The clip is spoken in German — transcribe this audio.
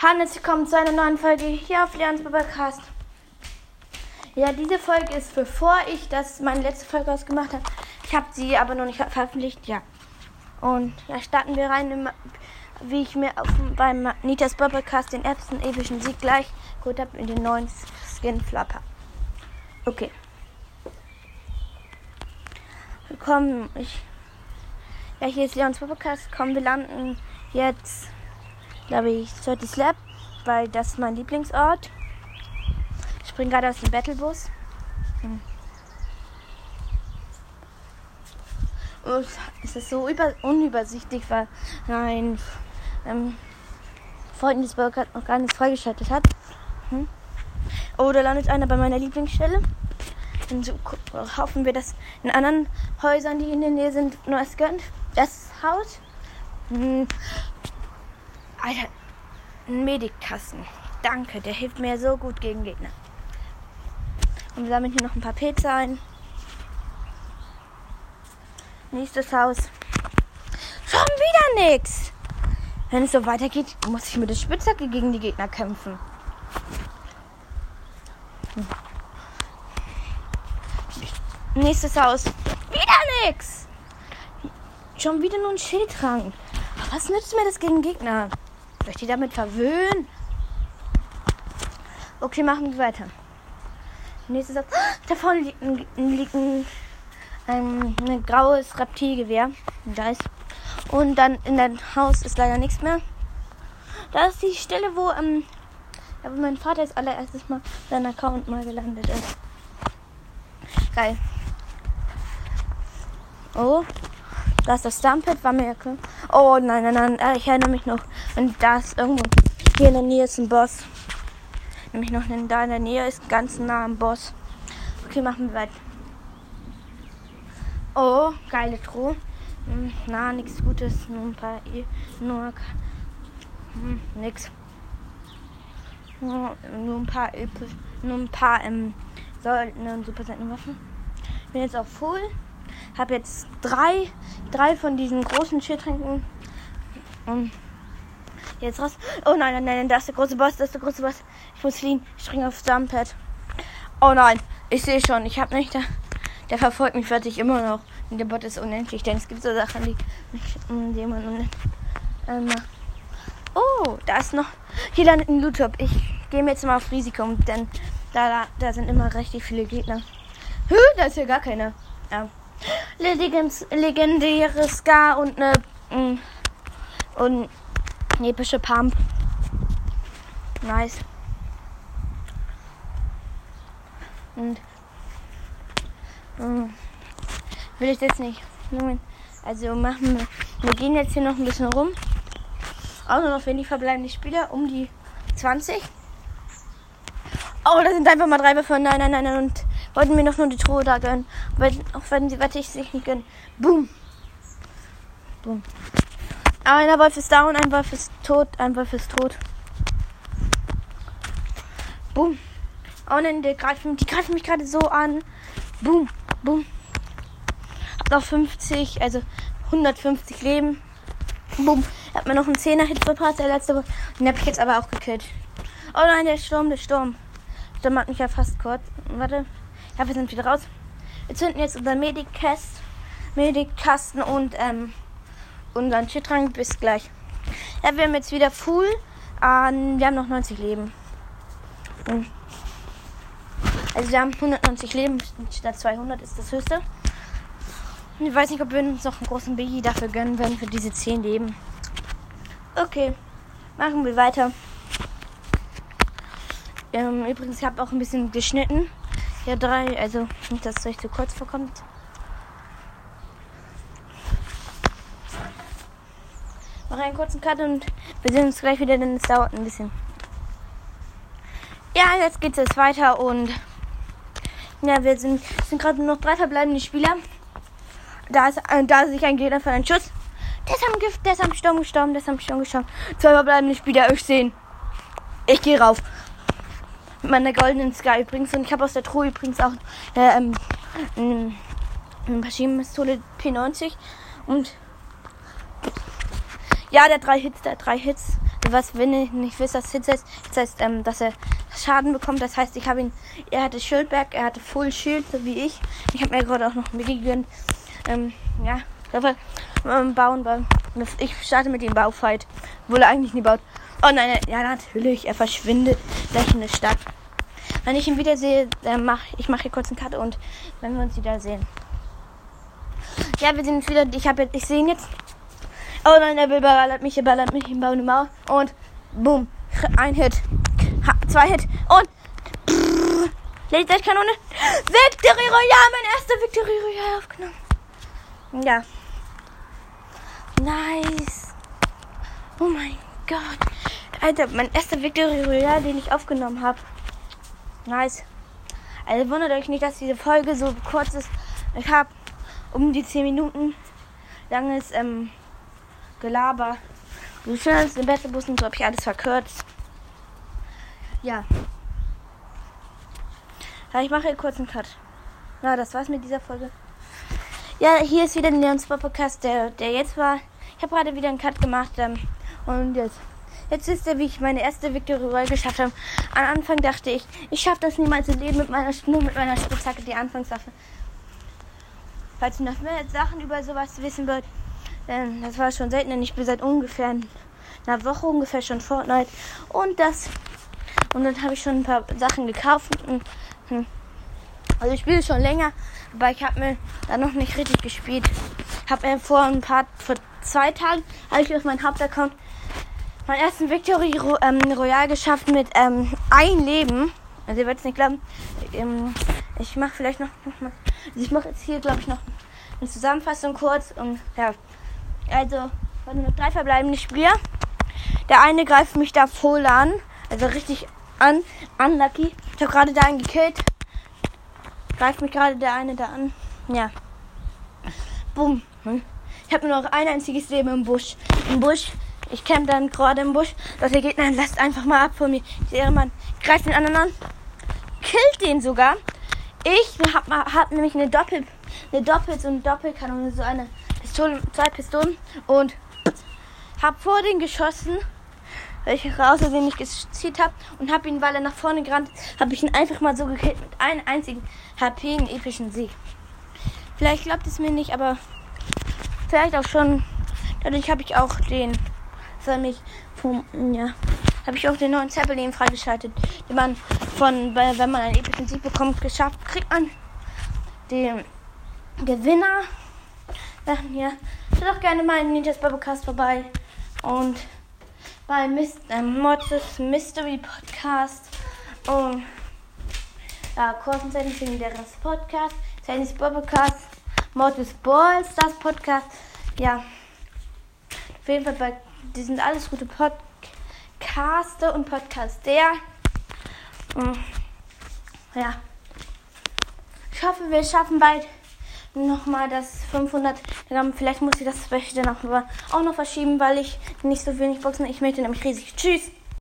Hannes, willkommen zu einer neuen Folge hier auf Leons Podcast. Ja, diese Folge ist bevor ich das meine letzte Folge ausgemacht habe. Ich habe sie aber noch nicht veröffentlicht, ja. Und da starten wir rein, im, wie ich mir auf, beim Nitas Podcast den ersten epischen Sieg gleich geholt habe in den neuen Skin Flapper. Okay. Willkommen, ich. Ja, hier ist Leons Podcast. Komm, wir landen jetzt glaube ich, 30 Slap, weil das ist mein Lieblingsort. Ich springe gerade aus dem Battlebus. Hm. Und es ist so über unübersichtlich, weil mein ähm, Freund des Burger noch gar nichts freigeschaltet hat. Hm. Oh, da landet einer bei meiner Lieblingsstelle. Und so hoffen wir, dass in anderen Häusern, die in der Nähe sind, nur es gönnt. Das Haus. Hm. Alter, ein Medikkasten. Danke, der hilft mir so gut gegen Gegner. Und wir sammeln hier noch ein paar Pilze ein. Nächstes Haus. Schon wieder nix. Wenn es so weitergeht, muss ich mit der Spitzhacke gegen die Gegner kämpfen. Hm. Nächstes Haus. Wieder nix. Schon wieder nur ein Schildtrank. Was nützt mir das gegen Gegner? Soll ich die damit verwöhnen? Okay, machen wir weiter. Nächstes Satz. Da vorne liegt ein, liegt ein, ein, ein graues Reptilgewehr. Ist. Und dann in dem Haus ist leider nichts mehr. Da ist die Stelle, wo, ähm, ja, wo mein Vater das allererstes Mal sein Account mal gelandet ist. Geil. Oh, da ist das Stumpet, war mir klar. Oh nein, nein, nein, äh, ich erinnere mich noch. Und da ist irgendwo hier in der Nähe ist ein Boss. Nämlich noch da in der Nähe ist ganz nah am Boss. Okay, machen wir weiter. Oh, geile Truhe. Hm, na, nichts Gutes. Nur ein paar. E nur. Hm, nix. Nur, nur ein paar. Nur ein paar. Ähm, Sollten und super Waffen. Bin jetzt auf Full habe jetzt drei, drei von diesen großen Schildtränken. Und jetzt raus. Oh nein, nein, nein, das ist der große Boss, das ist der große Boss. Ich muss fliehen. Ich springe aufs Dumpad. Oh nein, ich sehe schon. Ich habe nicht. Der, der verfolgt mich fertig immer noch. Und der Bot ist unendlich, denn es gibt so Sachen, die, die man unendlich ähm. Oh, da ist noch. Hier landet ein Loot-Top. Ich gehe mir jetzt mal auf Risiko, denn da, da, da sind immer richtig viele Gegner. Hö, da ist ja gar keiner. Ja legendäre Ska und eine mm, und eine epische Pump. Nice. Und ähm, will ich jetzt nicht. Also machen wir. Wir gehen jetzt hier noch ein bisschen rum. Auch noch wenig verbleibende Spieler, um die 20. Oh, da sind einfach mal drei von. Nein, nein, nein, nein. Und wollten mir noch nur die Truhe da gönnen. Weil, auch wenn sie, wette ich, sich nicht gönnen. Boom. Boom. Einer Wolf ist down, ein Wolf ist tot, ein Wolf ist tot. Boom. Oh nein, die greifen, die greifen mich gerade so an. Boom. Boom. Hab noch 50, also 150 Leben. Boom. Hat mir noch einen 10er Hit verpasst, der letzte. Den hab ich jetzt aber auch gekillt. Oh nein, der Sturm, der Sturm. Der Sturm hat mich ja fast kurz. Warte. Ja, wir sind wieder raus. Wir zünden jetzt unser Medikast, Medikasten und ähm, unseren Shitrank. Bis gleich. Ja, wir haben jetzt wieder full. Ähm, wir haben noch 90 Leben. Also wir haben 190 Leben statt 200 ist das höchste. Ich weiß nicht, ob wir uns noch einen großen Biggie dafür gönnen werden für diese 10 Leben. Okay, machen wir weiter. Ähm, übrigens, ich habe auch ein bisschen geschnitten. Ja, drei. Also nicht, dass es euch zu kurz vorkommt. Mach einen kurzen Cut und wir sehen uns gleich wieder, denn es dauert ein bisschen. Ja, jetzt geht es weiter und ja, wir sind, sind gerade noch drei verbleibende Spieler. Da ist, äh, da sich ein Gegner für einen Schuss. Der ist Gift, der ist Sturm gestorben, der ist Sturm gestorben. Zwei verbleibende Spieler, ich sehen. Ich gehe rauf mit meiner goldenen Sky übrigens. Und ich habe aus der Truhe übrigens auch äh, ähm, eine Maschinenpistole P90. Und ja, der drei Hits, der drei Hits. was, wenn ihr nicht wisst, was Hits heißt, das heißt, ähm, dass er Schaden bekommt. Das heißt, ich habe ihn, er hatte Schildberg, er hatte Full Shield, so wie ich. Ich habe mir gerade auch noch Migi gegönnt. Ähm, ja, dafür ähm, bauen, weil ich starte mit dem Baufight, obwohl er eigentlich nie baut. Oh nein, ja natürlich, er verschwindet gleich in der Stadt. Wenn ich ihn wiedersehe, dann mach ich mache hier kurz einen Cut und wenn wir uns wieder sehen. Ja, wir sehen uns wieder. Ich habe ich sehe ihn jetzt. Oh nein, Bill ballert mich, er ballert mich im Baum Maul. Und boom. Ein Hit. Ha, zwei Hit. Und Kanone. Victory Royale, mein erster Victory Royale aufgenommen. Ja. Nice. Oh mein Gott. Alter, mein erster Victory Royale, den ich aufgenommen habe. Nice. Also wundert euch nicht, dass diese Folge so kurz ist. Ich habe um die 10 Minuten langes ähm, Gelaber. Wie schnell ist der beste Bus und so habe ich alles verkürzt. Ja. ja. Ich mache hier kurz einen Cut. Na, das war's mit dieser Folge. Ja, hier ist wieder der Leons Podcast, der, der jetzt war. Ich habe gerade wieder einen Cut gemacht. Ähm, und jetzt. Jetzt wisst ihr, wie ich meine erste Victory Royale geschafft habe. Am Anfang dachte ich, ich schaffe das niemals im Leben mit meiner, nur mit meiner Spitzhacke, die Anfangswaffe. Falls ihr noch mehr Sachen über sowas wissen wollt, denn das war schon selten, denn ich bin seit ungefähr einer Woche ungefähr schon Fortnite. Und das. Und dann habe ich schon ein paar Sachen gekauft. Hm. Also ich spiele schon länger, aber ich habe mir da noch nicht richtig gespielt. Habe mir vor ein paar, vor zwei Tagen, habe ich auf meinem Hauptaccount meinen ersten Victory ähm, Royal geschafft mit ähm, ein Leben. Also ihr werdet es nicht glauben. Ähm, ich mache vielleicht noch, noch also ich mache jetzt hier glaube ich noch eine Zusammenfassung kurz und ja. Also, waren noch drei verbleibende Spieler. Der eine greift mich da voll an, also richtig an, unlucky. Ich habe gerade da einen gekillt. Greift mich gerade der eine da an. Ja. Bumm. Hm. Ich habe nur noch ein einziges Leben im Busch. Im Busch ich camp dann gerade im Busch. Dass der Gegner lasst einfach mal ab von mir. Der Ehrenmann greift den anderen an. Killt den sogar. Ich hab, hab nämlich eine Doppel, eine Doppel, so eine Doppelkanone, so eine Pistole, zwei Pistolen und hab vor den geschossen, weil ich außerdem nicht gezielt habe und hab ihn, weil er nach vorne gerannt, habe ich ihn einfach mal so gekillt mit einem einzigen HP, einen epischen Sieg. Vielleicht glaubt es mir nicht, aber vielleicht auch schon. Dadurch habe ich auch den soll mich vom, ja, habe ich auch den neuen Zeppelin freigeschaltet, den man von, wenn man einen epischen Sieg bekommt, geschafft, kriegt man den Gewinner. Ja, schaut doch gerne mal in Ninjas Bubblecast vorbei und bei Mist, äh, Mods Mystery Podcast. Und ja, Kursenzeichen für den Podcast, Zainis Bubblecast, Mortis Balls, das Podcast, ja, auf jeden Fall bei die sind alles gute Podcaster und Podcaster. Mm. Ja. Ich hoffe, wir schaffen bald nochmal das 500 Gramm. Vielleicht muss ich das später noch, auch noch verschieben, weil ich nicht so wenig Boxen. Ich möchte nämlich riesig. Tschüss.